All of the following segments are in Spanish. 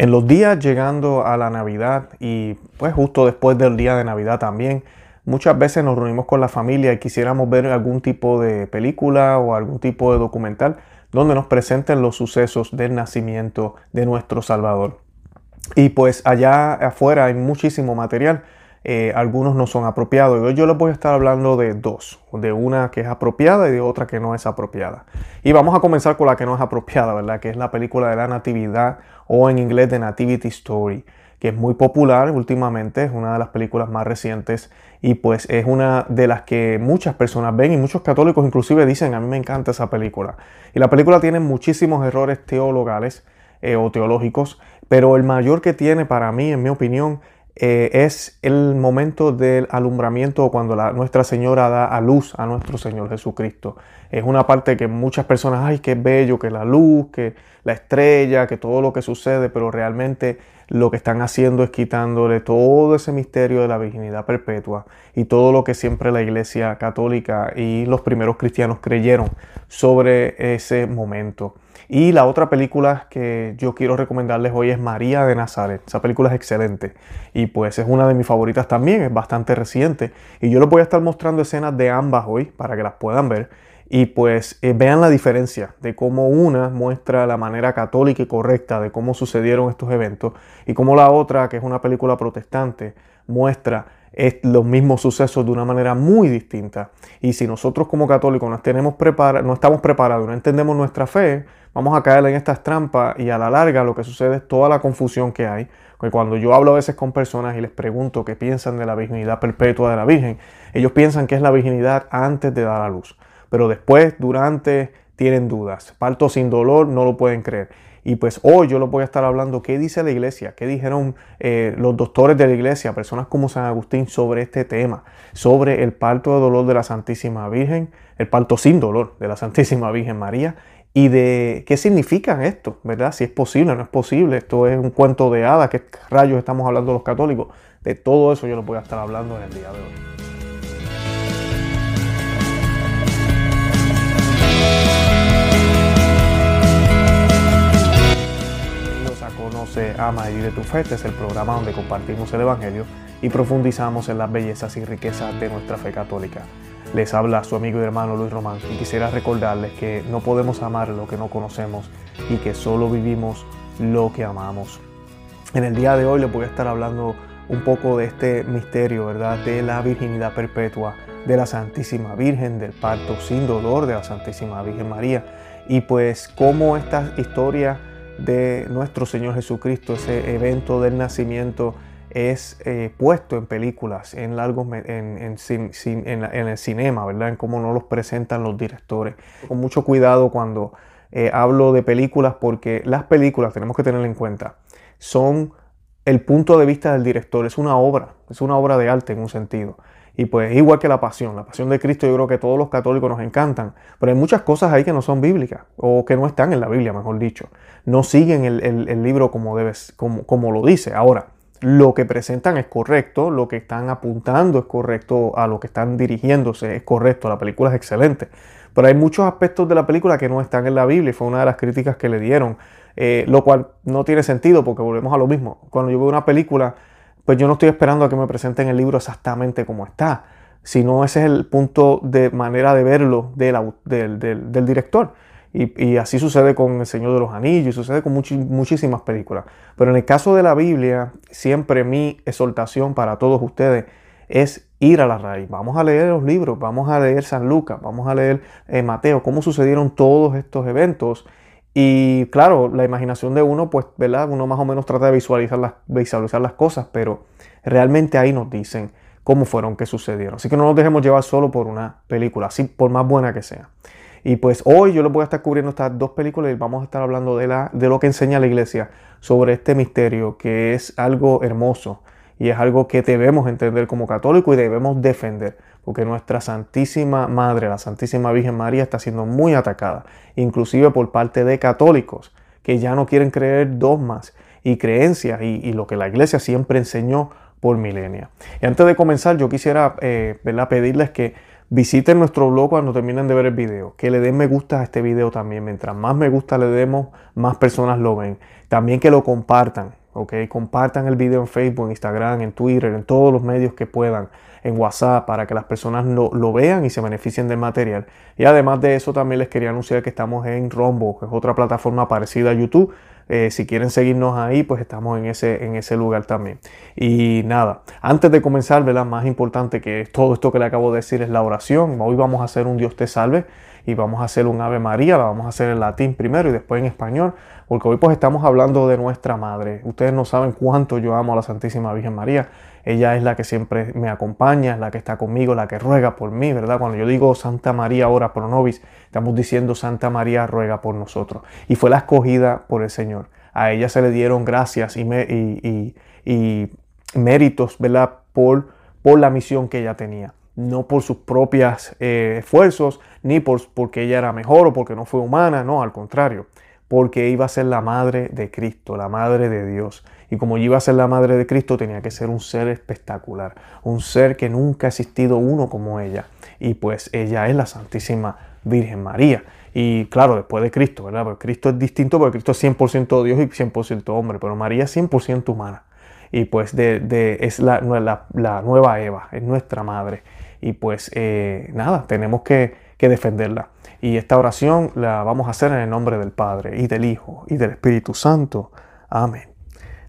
En los días llegando a la Navidad y pues justo después del día de Navidad también, muchas veces nos reunimos con la familia y quisiéramos ver algún tipo de película o algún tipo de documental donde nos presenten los sucesos del nacimiento de nuestro Salvador. Y pues allá afuera hay muchísimo material eh, algunos no son apropiados. Hoy yo les voy a estar hablando de dos, de una que es apropiada y de otra que no es apropiada. Y vamos a comenzar con la que no es apropiada, ¿verdad? Que es la película de la Natividad o en inglés de Nativity Story, que es muy popular últimamente, es una de las películas más recientes y pues es una de las que muchas personas ven y muchos católicos inclusive dicen, a mí me encanta esa película. Y la película tiene muchísimos errores teologales eh, o teológicos, pero el mayor que tiene para mí, en mi opinión, eh, es el momento del alumbramiento cuando la, Nuestra Señora da a luz a nuestro Señor Jesucristo. Es una parte que muchas personas, ay, qué bello, que la luz, que la estrella, que todo lo que sucede, pero realmente lo que están haciendo es quitándole todo ese misterio de la virginidad perpetua y todo lo que siempre la Iglesia Católica y los primeros cristianos creyeron sobre ese momento. Y la otra película que yo quiero recomendarles hoy es María de Nazaret. Esa película es excelente y pues es una de mis favoritas también, es bastante reciente. Y yo les voy a estar mostrando escenas de ambas hoy para que las puedan ver. Y pues eh, vean la diferencia de cómo una muestra la manera católica y correcta de cómo sucedieron estos eventos y cómo la otra, que es una película protestante, muestra los mismos sucesos de una manera muy distinta. Y si nosotros como católicos no, tenemos no estamos preparados, no entendemos nuestra fe, vamos a caer en estas trampas y a la larga lo que sucede es toda la confusión que hay. Porque cuando yo hablo a veces con personas y les pregunto qué piensan de la virginidad perpetua de la Virgen, ellos piensan que es la virginidad antes de dar a luz. Pero después, durante, tienen dudas. Parto sin dolor, no lo pueden creer. Y pues hoy yo les voy a estar hablando qué dice la iglesia, qué dijeron eh, los doctores de la iglesia, personas como San Agustín sobre este tema, sobre el parto de dolor de la Santísima Virgen, el parto sin dolor de la Santísima Virgen María y de qué significa esto, ¿verdad? Si es posible, no es posible, esto es un cuento de hadas, qué rayos estamos hablando los católicos. De todo eso yo les voy a estar hablando en el día de hoy. Conoce, Ama y Vive tu Fe. Este es el programa donde compartimos el Evangelio y profundizamos en las bellezas y riquezas de nuestra fe católica. Les habla su amigo y hermano Luis Román y quisiera recordarles que no podemos amar lo que no conocemos y que solo vivimos lo que amamos. En el día de hoy les voy a estar hablando un poco de este misterio, ¿verdad? De la virginidad perpetua de la Santísima Virgen, del parto sin dolor de la Santísima Virgen María y pues cómo esta historia de nuestro Señor Jesucristo, ese evento del nacimiento, es eh, puesto en películas, en largos, en, el cinema, ¿verdad? En cómo no los presentan los directores. Con mucho cuidado cuando eh, hablo de películas, porque las películas, tenemos que tener en cuenta, son el punto de vista del director, es una obra, es una obra de arte en un sentido. Y pues igual que la pasión, la pasión de Cristo yo creo que todos los católicos nos encantan, pero hay muchas cosas ahí que no son bíblicas o que no están en la Biblia, mejor dicho. No siguen el, libro como, debes, como, como lo dice. Ahora, lo que presentan es correcto, lo que están apuntando es correcto, a lo que están dirigiéndose es correcto, la película es excelente. Pero hay muchos aspectos de la película que no están en la Biblia y fue una de las críticas que le dieron, eh, lo cual no tiene sentido porque volvemos a lo mismo. Cuando yo veo una película, pues yo no estoy esperando a que me presenten el libro exactamente como está, sino ese es el punto de manera de verlo del, director. Y, así sucede con El Señor de los Anillos y sucede con muchísimas películas. Pero en el caso de la Biblia, siempre mi exhortación para todos ustedes es ir a la raíz. Vamos a leer los libros, vamos a leer San Lucas, vamos a leer eh, Mateo, cómo sucedieron todos estos eventos. Y claro, la imaginación de uno, pues, ¿verdad? Uno más o menos trata de visualizar las, visualizar las cosas, pero realmente ahí nos dicen cómo fueron que sucedieron. Así que no nos dejemos llevar solo por una película, así por más buena que sea. Y pues hoy yo les voy a estar cubriendo estas dos películas y vamos a estar hablando de, la, de lo que enseña la iglesia sobre este misterio que es algo hermoso y es algo que debemos entender como católicos y debemos defender, porque nuestra Santísima Madre, la Santísima Virgen María, está siendo muy atacada, inclusive por parte de católicos que ya no quieren creer dogmas y creencias y, lo que la iglesia siempre enseñó por milenia. Y antes de comenzar, yo quisiera eh, pedirles que Visiten nuestro blog cuando terminen de ver el video. Que le den me gusta a este video también. Mientras más me gusta le demos, más personas lo ven. También que lo compartan. ¿Ok? Compartan el video en Facebook, en Instagram, en Twitter, en todos los medios que puedan, en WhatsApp, para que las personas lo, lo, vean y se beneficien del material. Y además de eso, también les quería anunciar que estamos en Rombo, que es otra plataforma parecida a YouTube. Eh, si quieren seguirnos ahí, pues estamos en ese, en ese lugar también. Y nada, antes de comenzar, ¿verdad? Más importante que todo esto que le acabo de decir es la oración. Hoy vamos a hacer un Dios te salve y vamos a hacer un Ave María, la vamos a hacer en latín primero y después en español, porque hoy pues estamos hablando de nuestra madre. Ustedes no saben cuánto yo amo a la Santísima Virgen María. Ella es la que siempre me acompaña, la que está conmigo, la que ruega por mí, ¿verdad? Cuando yo digo Santa María ora pro nobis, estamos diciendo Santa María ruega por nosotros. Y fue la escogida por el Señor. A ella se le dieron gracias y, méritos, ¿verdad? Por, por la misión que ella tenía no por sus propios eh, esfuerzos, ni por, porque ella era mejor o porque no fue humana, no, al contrario, porque iba a ser la madre de Cristo, la madre de Dios. Y como iba a ser la madre de Cristo, tenía que ser un ser espectacular, un ser que nunca ha existido uno como ella. Y pues ella es la Santísima Virgen María. Y claro, después de Cristo, ¿verdad? Porque Cristo es distinto porque Cristo es 100% Dios y 100% hombre, pero María es 100% humana. Y pues de, es la, la nueva Eva, es nuestra madre y pues eh, nada, tenemos que, que defenderla. Y esta oración la vamos a hacer en el nombre del Padre y del Hijo y del Espíritu Santo. Amén.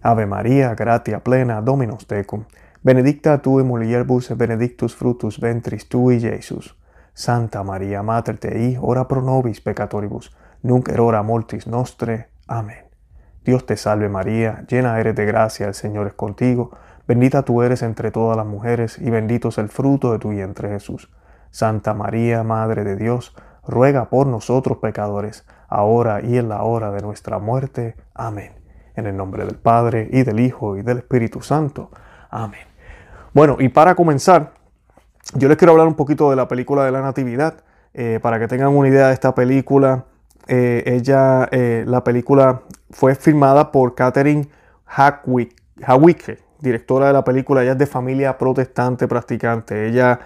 Ave María, gratia plena, Dominus tecum. Benedicta tu in mulieribus benedictus fructus ventris tui, Jesus. Santa María, Mater Dei, ora pro nobis peccatoribus, nunc erora mortis nostre. Amén. Dios te salve María, llena eres de gracia, el Señor es contigo. Bendita tú eres entre todas las mujeres, y bendito es el fruto de tu vientre Jesús. Santa María, Madre de Dios, ruega por nosotros pecadores, ahora y en la hora de nuestra muerte. Amén. En el nombre del Padre, y del Hijo, y del Espíritu Santo. Amén. Bueno, y para comenzar, yo les quiero hablar un poquito de la película de la Natividad, eh, para que tengan una idea de esta película. Eh, ella, eh, la película fue filmada por Catherine Hawicke, directora de la película, ella es de familia protestante practicante. Ella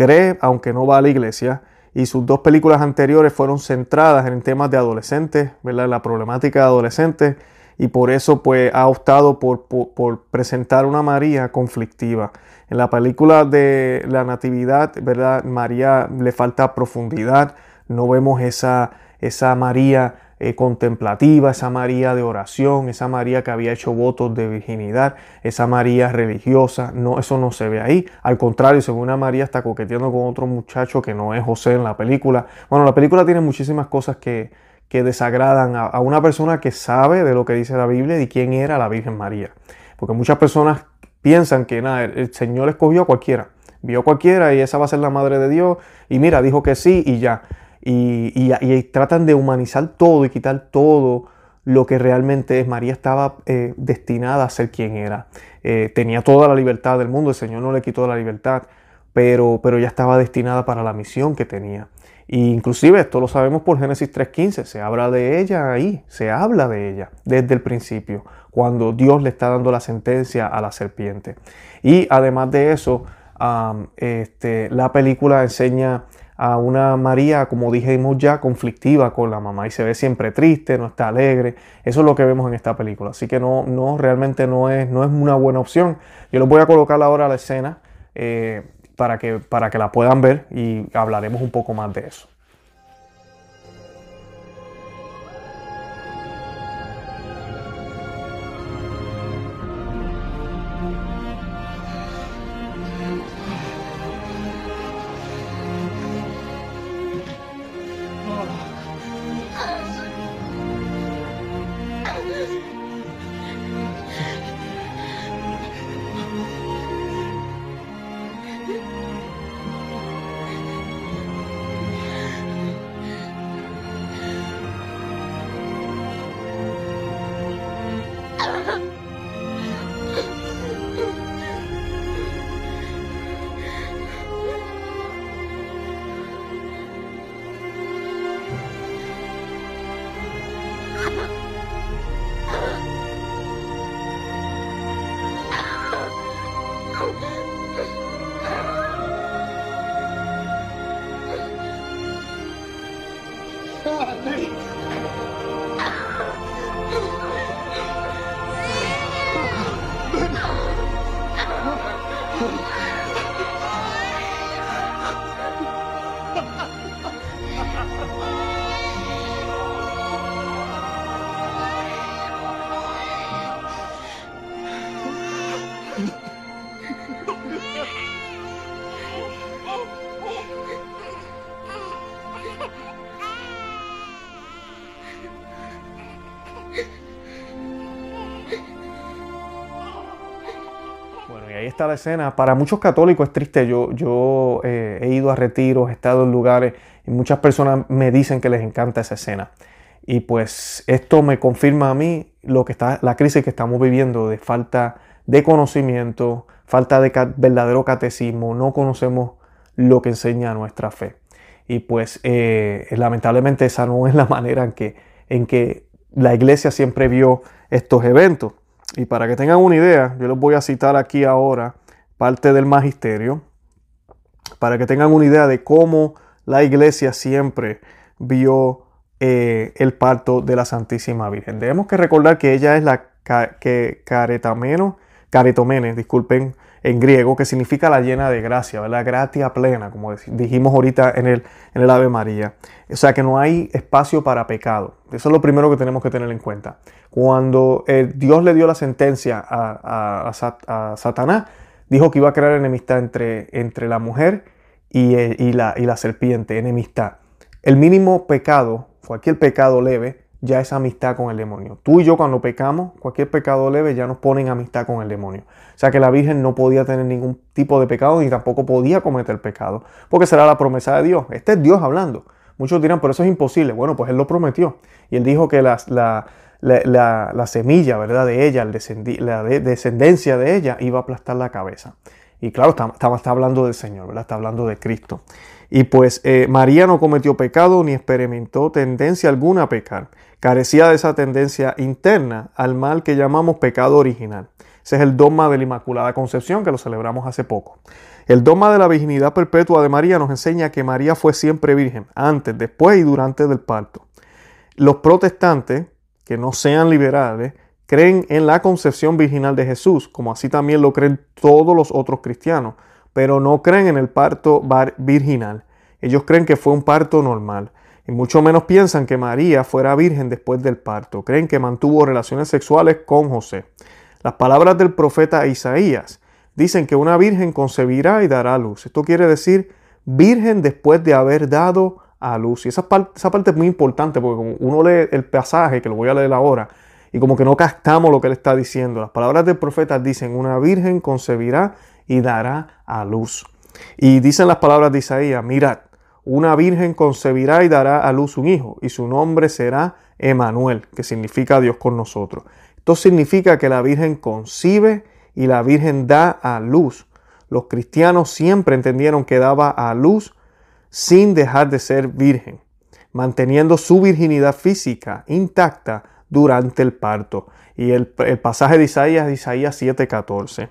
cree, aunque no va a la iglesia, y sus dos películas anteriores fueron centradas en temas de adolescentes, ¿verdad? la problemática de adolescentes, y por eso pues ha optado por, por, presentar una María conflictiva. En la película de la Natividad, ¿verdad? María le falta profundidad, no vemos esa, esa María eh, contemplativa, esa María de oración, esa María que había hecho votos de virginidad, esa María religiosa, no, eso no se ve ahí. Al contrario, según una María está coqueteando con otro muchacho que no es José en la película. Bueno, la película tiene muchísimas cosas que, que desagradan a, a una persona que sabe de lo que dice la Biblia y quién era la Virgen María. Porque muchas personas piensan que nada, el Señor escogió a cualquiera, vio a cualquiera y esa va a ser la madre de Dios y mira, dijo que sí y ya y, tratan de humanizar todo y quitar todo lo que realmente es. María estaba eh, destinada a ser quien era. Eh, tenía toda la libertad del mundo, el Señor no le quitó la libertad, pero, pero ya estaba destinada para la misión que tenía. E inclusive esto lo sabemos por Génesis 3.15, se habla de ella ahí, se habla de ella desde el principio, cuando Dios le está dando la sentencia a la serpiente. Y además de eso, este, la película enseña a una María, como dijimos ya, conflictiva con la mamá y se ve siempre triste, no está alegre. Eso es lo que vemos en esta película. Así que no, no realmente no es, no es una buena opción. Yo les voy a colocar ahora la escena eh, para, que, para que la puedan ver y hablaremos un poco más de eso. Ahí está la escena. Para muchos católicos es triste. Yo, yo eh, he ido a retiros, he estado en lugares y muchas personas me dicen que les encanta esa escena. Y pues esto me confirma a mí lo que está, la crisis que estamos viviendo de falta de conocimiento, falta de verdadero catecismo, no conocemos lo que enseña nuestra fe. Y pues eh, lamentablemente esa no es la manera en que, en que la iglesia siempre vio estos eventos. Y para que tengan una idea, yo les voy a citar aquí ahora parte del magisterio, para que tengan una idea de cómo la iglesia siempre vio eh, el parto de la Santísima Virgen. Debemos que recordar que ella es la que caretameno, caretomene, disculpen, en griego, que significa la llena de gracia, la Gratia plena, como dijimos ahorita en el, en el Ave María. O sea que no hay espacio para pecado. Eso es lo primero que tenemos que tener en cuenta. Cuando eh, Dios le dio la sentencia a, Satanás, dijo que iba a crear enemistad entre, entre la mujer y, eh, y, la, y la serpiente, enemistad. El mínimo pecado, cualquier pecado leve, ya es amistad con el demonio. Tú y yo cuando pecamos, cualquier pecado leve ya nos ponen amistad con el demonio. O sea que la Virgen no podía tener ningún tipo de pecado ni tampoco podía cometer pecado, porque será la promesa de Dios. Este es Dios hablando. Muchos dirán, pero eso es imposible. Bueno, pues Él lo prometió. Y Él dijo que la, la, semilla, ¿verdad? De ella, la descendencia de ella iba a aplastar la cabeza. Y claro, está, está, hablando del Señor. Está hablando de Cristo. Y pues eh, María no cometió pecado ni experimentó tendencia alguna a pecar carecía de esa tendencia interna al mal que llamamos pecado original. Ese es el dogma de la Inmaculada Concepción que lo celebramos hace poco. El dogma de la virginidad perpetua de María nos enseña que María fue siempre virgen, antes, después y durante del parto. Los protestantes, que no sean liberales, creen en la concepción virginal de Jesús, como así también lo creen todos los otros cristianos, pero no creen en el parto virginal. Ellos creen que fue un parto normal y mucho menos piensan que María fuera virgen después del parto. Creen que mantuvo relaciones sexuales con José. Las palabras del profeta Isaías dicen que una virgen concebirá y dará luz. Esto quiere decir virgen después de haber dado a luz. Y esa parte, es muy importante porque uno lee el pasaje, que lo voy a leer ahora, y como que no captamos lo que él está diciendo. Las palabras del profeta dicen, una virgen concebirá y dará a luz. Y dicen las palabras de Isaías, mirad, una virgen concebirá y dará a luz un hijo, y su nombre será Emanuel, que significa Dios con nosotros. Esto significa que la virgen concibe y la virgen da a luz. Los cristianos siempre entendieron que daba a luz sin dejar de ser virgen, manteniendo su virginidad física intacta durante el parto. Y el, pasaje de Isaías es Isaías 7:14.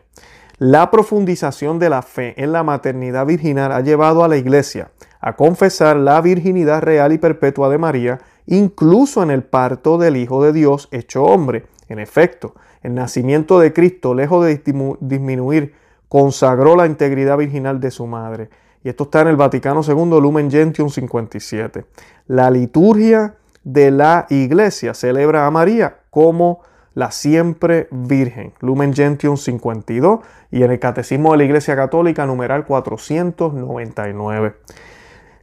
La profundización de la fe en la maternidad virginal ha llevado a la iglesia a confesar la virginidad real y perpetua de María, incluso en el parto del Hijo de Dios hecho hombre. En efecto, el nacimiento de Cristo, lejos de disminuir, consagró la integridad virginal de su madre. Y esto está en el Vaticano II, Lumen Gentium 57. La liturgia de la iglesia celebra a María como la siempre Virgen, Lumen Gentium 52, y en el Catecismo de la Iglesia Católica, numeral 499.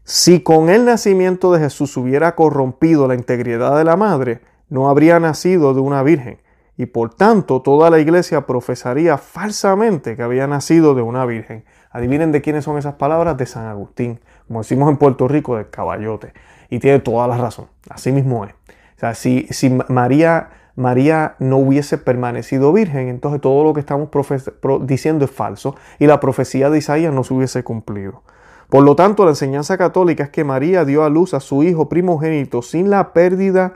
Si con el nacimiento de Jesús hubiera corrompido la integridad de la madre, no habría nacido de una virgen, y por tanto toda la iglesia profesaría falsamente que había nacido de una virgen. Adivinen de quiénes son esas palabras de San Agustín, como decimos en Puerto Rico, del caballote. Y tiene toda la razón, así mismo es. O sea, si, si María, María no hubiese permanecido virgen, entonces todo lo que estamos diciendo es falso y la profecía de Isaías no se hubiese cumplido. Por lo tanto, la enseñanza católica es que María dio a luz a su hijo primogénito sin la pérdida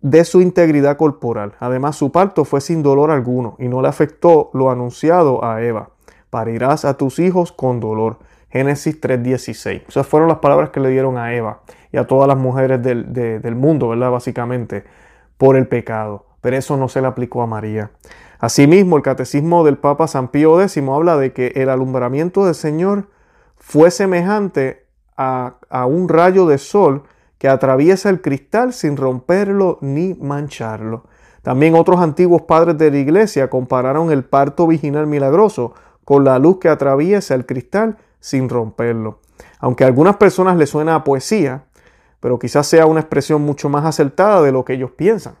de su integridad corporal. Además, su parto fue sin dolor alguno y no le afectó lo anunciado a Eva. Parirás a tus hijos con dolor. Génesis 3:16. Esas fueron las palabras que le dieron a Eva y a todas las mujeres del, del mundo, ¿verdad? Básicamente, por el pecado. Pero eso no se le aplicó a María. Asimismo, el catecismo del Papa San Pío X habla de que el alumbramiento del Señor fue semejante a, un rayo de sol que atraviesa el cristal sin romperlo ni mancharlo. También otros antiguos padres de la iglesia compararon el parto virginal milagroso con la luz que atraviesa el cristal sin romperlo. Aunque a algunas personas les suena a poesía, pero quizás sea una expresión mucho más acertada de lo que ellos piensan.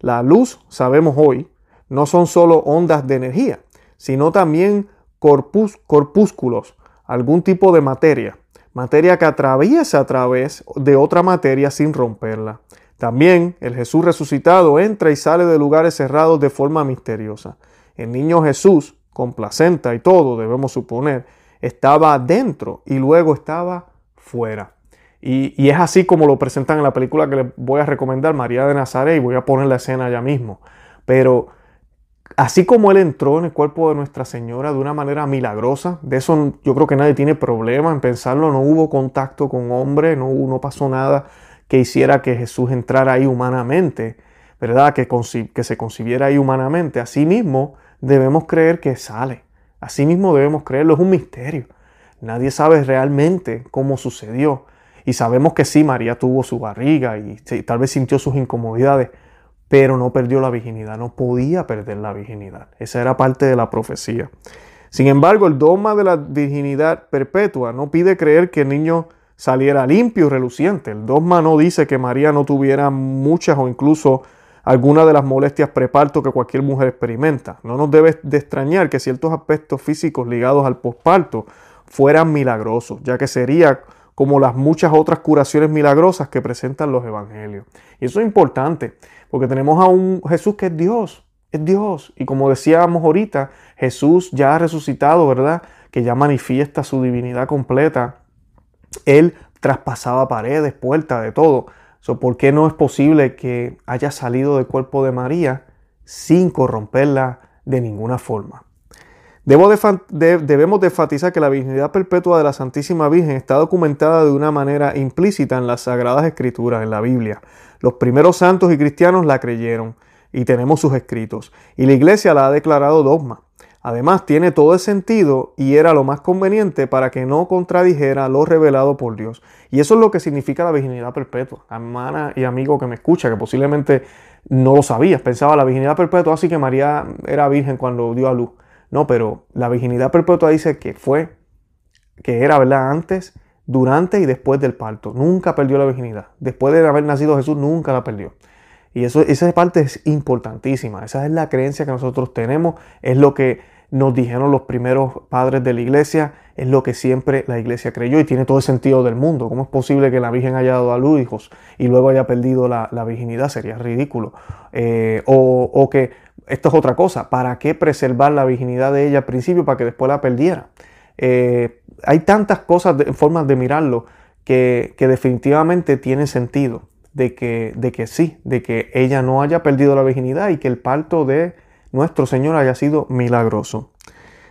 La luz, sabemos hoy, no son solo ondas de energía, sino también corpúsculos, algún tipo de materia, materia que atraviesa a través de otra materia sin romperla. También el Jesús resucitado entra y sale de lugares cerrados de forma misteriosa. El niño Jesús, con placenta y todo, debemos suponer, estaba dentro y luego estaba fuera. Y, es así como lo presentan en la película que les voy a recomendar, María de Nazaret, y voy a poner la escena ya mismo. Pero así como Él entró en el cuerpo de Nuestra Señora de una manera milagrosa, de eso yo creo que nadie tiene problema en pensarlo, no hubo contacto con hombre, no, no pasó nada que hiciera que Jesús entrara ahí humanamente, ¿verdad? Que, que se concibiera ahí humanamente. Asimismo, debemos creer que sale. Asimismo, debemos creerlo. Es un misterio. Nadie sabe realmente cómo sucedió. Y sabemos que sí, María tuvo su barriga y tal vez sintió sus incomodidades, pero no perdió la virginidad, no podía perder la virginidad. Esa era parte de la profecía. Sin embargo, el dogma de la virginidad perpetua no pide creer que el niño saliera limpio y reluciente. El dogma no dice que María no tuviera muchas o incluso alguna de las molestias preparto que cualquier mujer experimenta. No nos debe de extrañar que ciertos aspectos físicos ligados al posparto fueran milagrosos, ya que sería como las muchas otras curaciones milagrosas que presentan los evangelios. Y eso es importante, porque tenemos a un Jesús que es Dios, es Dios. Y como decíamos ahorita, Jesús ya ha resucitado, ¿verdad? Que ya manifiesta su divinidad completa él traspasaba paredes, puertas, de todo. ¿Por qué no es posible que haya salido del cuerpo de María sin corromperla de ninguna forma? Debemos de enfatizar que la virginidad perpetua de la Santísima Virgen está documentada de una manera implícita en las Sagradas Escrituras, en la Biblia. Los primeros santos y cristianos la creyeron y tenemos sus escritos. Y la Iglesia la ha declarado dogma. Además, tiene todo el sentido y era lo más conveniente para que no contradijera lo revelado por Dios. Y eso es lo que significa la virginidad perpetua. Hermana y amigo que me escucha, que posiblemente no lo sabías, pensaba la virginidad perpetua, así que María era virgen cuando dio a luz. No, pero la virginidad perpetua dice que fue, que era, ¿verdad? Antes, durante y después del parto. Nunca perdió la virginidad. Después de haber nacido Jesús, nunca la perdió. Y eso, esa parte es importantísima. Esa es la creencia que nosotros tenemos. Es lo que nos dijeron los primeros padres de la iglesia, es lo que siempre la iglesia creyó y tiene todo el sentido del mundo. ¿Cómo es posible que la Virgen haya dado a luz hijos y luego haya perdido la, virginidad? Sería ridículo. Eh, o, que esto es otra cosa, ¿para qué preservar la virginidad de ella al principio para que después la perdiera? Eh, hay tantas cosas, formas de mirarlo, que, que definitivamente tiene sentido de que, de que sí, de que ella no haya perdido la virginidad y que el parto de nuestro Señor haya sido milagroso.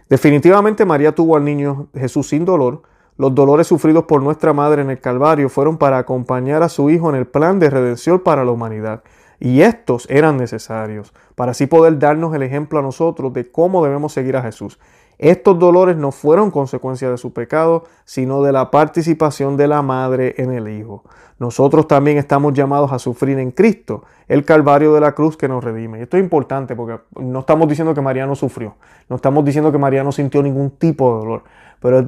Definitivamente María tuvo al niño Jesús sin dolor. Los dolores sufridos por nuestra Madre en el Calvario fueron para acompañar a su Hijo en el plan de redención para la humanidad. Y estos eran necesarios para así poder darnos el ejemplo a nosotros de cómo debemos seguir a Jesús. Estos dolores no fueron consecuencia de su pecado, sino de la participación de la Madre en el Hijo. Nosotros también estamos llamados a sufrir en Cristo el calvario de la cruz que nos redime. Y esto es importante porque no estamos diciendo que María no sufrió, no estamos diciendo que María no sintió ningún tipo de dolor, pero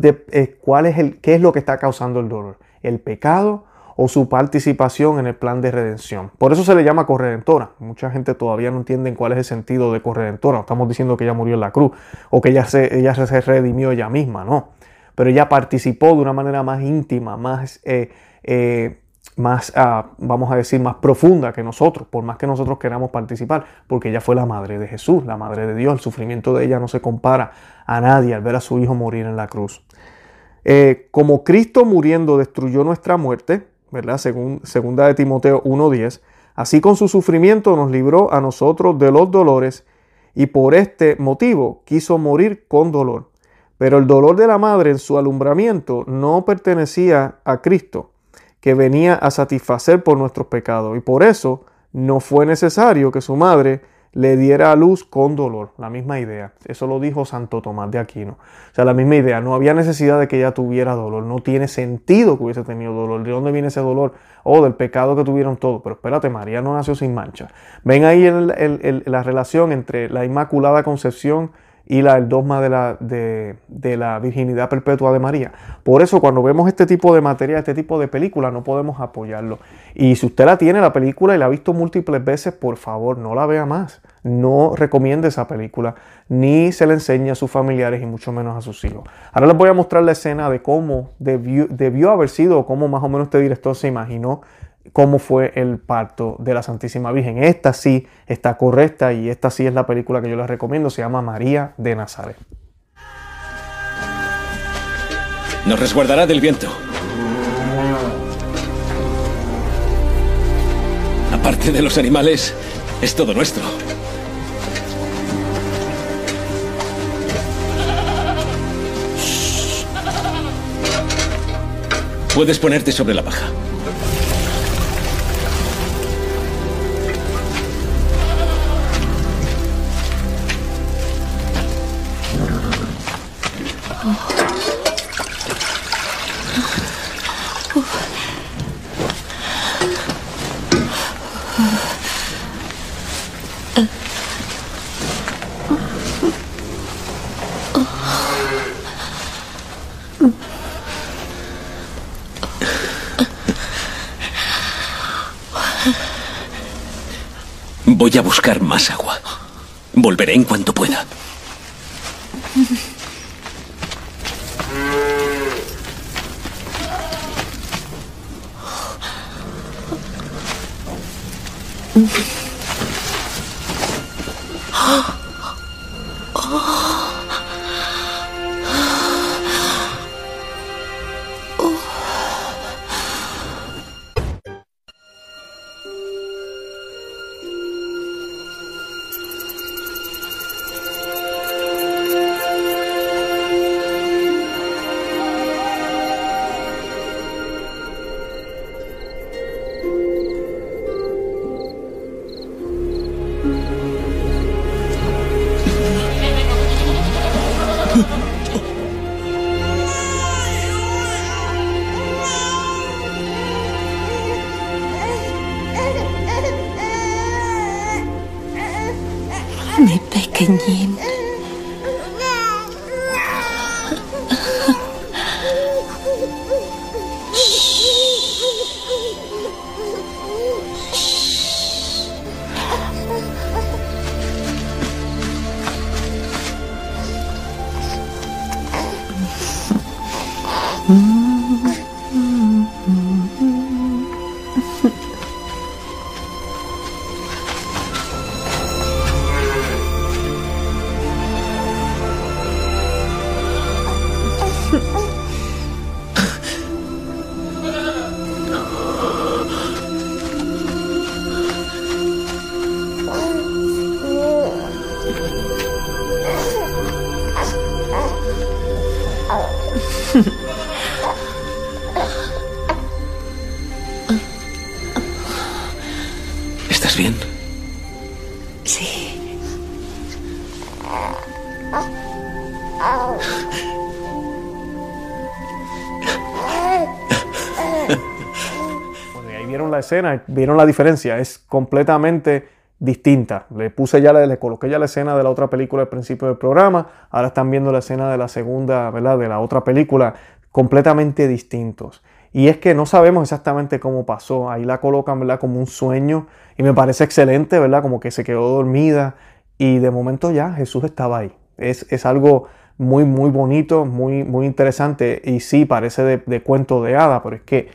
cuál es el, qué es lo que está causando el dolor. El pecado o su participación en el plan de redención. Por eso se le llama corredentora. Mucha gente todavía no entiende cuál es el sentido de corredentora. estamos diciendo que ella murió en la cruz o que ella se, ella se redimió ella misma, no. Pero ella participó de una manera más íntima, más, eh, eh, más ah, vamos a decir, más profunda que nosotros, por más que nosotros queramos participar, porque ella fue la madre de Jesús, la madre de Dios. El sufrimiento de ella no se compara a nadie al ver a su hijo morir en la cruz. Eh, como Cristo muriendo destruyó nuestra muerte, Según segunda de Timoteo 1:10, así con su sufrimiento nos libró a nosotros de los dolores y por este motivo quiso morir con dolor. Pero el dolor de la madre en su alumbramiento no pertenecía a Cristo, que venía a satisfacer por nuestros pecados y por eso no fue necesario que su madre le diera a luz con dolor. La misma idea. Eso lo dijo Santo Tomás de Aquino. O sea, la misma idea. No había necesidad de que ella tuviera dolor. No tiene sentido que hubiese tenido dolor. ¿De dónde viene ese dolor? Oh, del pecado que tuvieron todos. Pero espérate, María no nació sin mancha. Ven ahí la relación entre la Inmaculada Concepción y la, el dogma de la, de, la virginidad perpetua de María. Por eso cuando vemos este tipo de material, este tipo de película, no podemos apoyarlo. Y si usted la tiene, la película, y la ha visto múltiples veces, por favor, no la vea más. No recomiende esa película, ni se la enseñe a sus familiares y mucho menos a sus hijos. Ahora les voy a mostrar la escena de cómo debió, debió haber sido, o cómo más o menos este director se imaginó cómo fue el parto de la Santísima Virgen. Esta sí está correcta y esta sí es la película que yo les recomiendo. Se llama María de Nazaret. Nos resguardará del viento. Aparte de los animales, es todo nuestro. Puedes ponerte sobre la paja. Más agua. Volveré en cuanto pueda. 经验。escena, vieron la diferencia, es completamente distinta. Le puse ya, le, coloqué ya la escena de la otra película al principio del programa, ahora están viendo la escena de la segunda, ¿verdad? De la otra película, completamente distintos. Y es que no sabemos exactamente cómo pasó, ahí la colocan, ¿verdad? Como un sueño y me parece excelente, ¿verdad? Como que se quedó dormida y de momento ya Jesús estaba ahí. Es, es algo muy, muy bonito, muy, muy interesante y sí, parece de, de cuento de hada, pero es que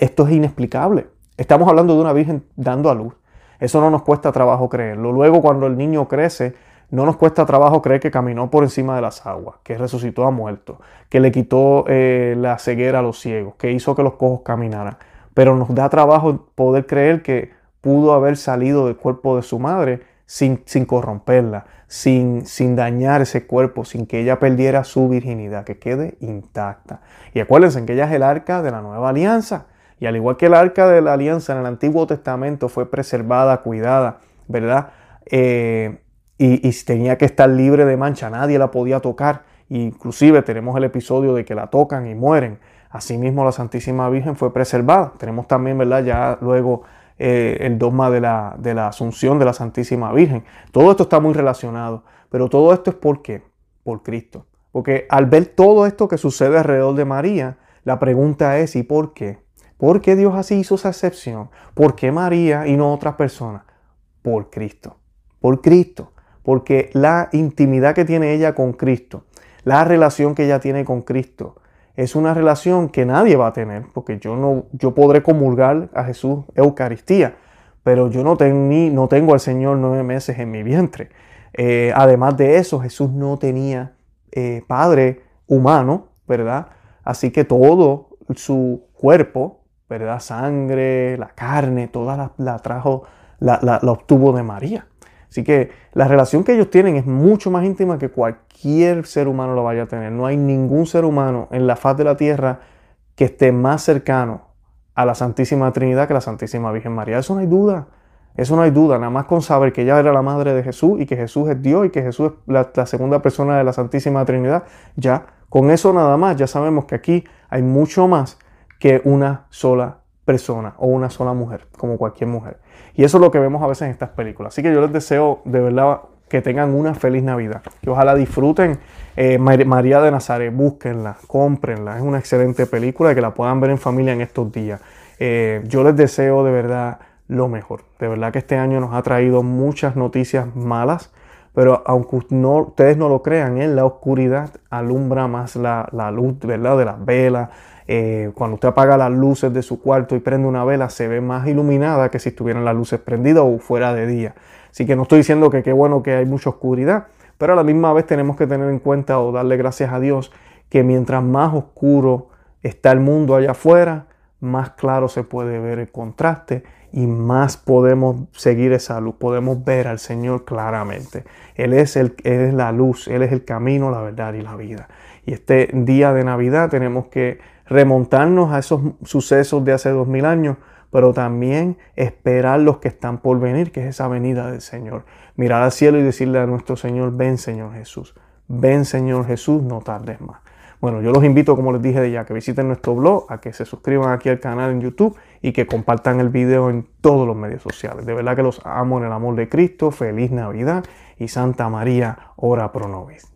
esto es inexplicable. Estamos hablando de una virgen dando a luz. Eso no nos cuesta trabajo creerlo. Luego cuando el niño crece, no nos cuesta trabajo creer que caminó por encima de las aguas, que resucitó a muertos, que le quitó eh, la ceguera a los ciegos, que hizo que los cojos caminaran. Pero nos da trabajo poder creer que pudo haber salido del cuerpo de su madre sin, sin corromperla, sin, sin dañar ese cuerpo, sin que ella perdiera su virginidad, que quede intacta. Y acuérdense que ella es el arca de la nueva alianza. Y al igual que el arca de la alianza en el Antiguo Testamento fue preservada, cuidada, ¿verdad? eh, y, tenía que estar libre de mancha, nadie la podía tocar. Inclusive tenemos el episodio de que la tocan y mueren. Asimismo la Santísima Virgen fue preservada. Tenemos también, ¿verdad? Ya luego eh, el dogma de la, de la Asunción de la Santísima Virgen. Todo esto está muy relacionado. Pero todo esto es por qué? Por Cristo. Porque al ver todo esto que sucede alrededor de María, la pregunta es ¿y por qué? ¿Por qué Dios así hizo esa excepción? ¿Por qué María y no otras personas? Por Cristo. Por Cristo. Porque la intimidad que tiene ella con Cristo, la relación que ella tiene con Cristo, es una relación que nadie va a tener, porque yo no, yo podré comulgar a Jesús Eucaristía, pero yo no, tengo al Señor nueve meses en mi vientre. Eh, además de eso, Jesús no tenía eh, padre humano, ¿verdad? Así que todo su cuerpo, ¿verdad? Sangre, la carne, toda la, trajo, la, la, obtuvo de María. Así que la relación que ellos tienen es mucho más íntima que cualquier ser humano lo vaya a tener. No hay ningún ser humano en la faz de la tierra que esté más cercano a la Santísima Trinidad que la Santísima Virgen María. Eso no hay duda. Eso no hay duda, nada más con saber que ella era la madre de Jesús y que Jesús es Dios y que Jesús es la, segunda persona de la Santísima Trinidad, ya con eso nada más, ya sabemos que aquí hay mucho más que una sola persona o una sola mujer, como cualquier mujer. Y eso es lo que vemos a veces en estas películas. Así que yo les deseo de verdad que tengan una feliz Navidad, que ojalá disfruten eh, María de Nazaret, búsquenla, cómprenla, es una excelente película que la puedan ver en familia en estos días. Eh, yo les deseo de verdad lo mejor. De verdad que este año nos ha traído muchas noticias malas, pero aunque no, ustedes no lo crean, en la oscuridad alumbra más la, luz ¿verdad? de las velas. Eh, cuando usted apaga las luces de su cuarto y prende una vela, se ve más iluminada que si estuvieran las luces prendidas o fuera de día. Así que no estoy diciendo que qué bueno que hay mucha oscuridad, pero a la misma vez tenemos que tener en cuenta o darle gracias a Dios que mientras más oscuro está el mundo allá afuera, más claro se puede ver el contraste y más podemos seguir esa luz, podemos ver al Señor claramente. Él es, el, es la luz, Él es el camino, la verdad y la vida. Y este día de Navidad tenemos que remontarnos a esos sucesos de hace dos mil años, pero también esperar los que están por venir, que es esa venida del Señor. Mirar al cielo y decirle a nuestro Señor, ven Señor Jesús, ven Señor Jesús, no tardes más. Bueno, yo los invito, como les dije de ya, que visiten nuestro blog, a que se suscriban aquí al canal en YouTube y que compartan el video en todos los medios sociales. De verdad que los amo en el amor de Cristo. Feliz Navidad y Santa María, ora pro nobis.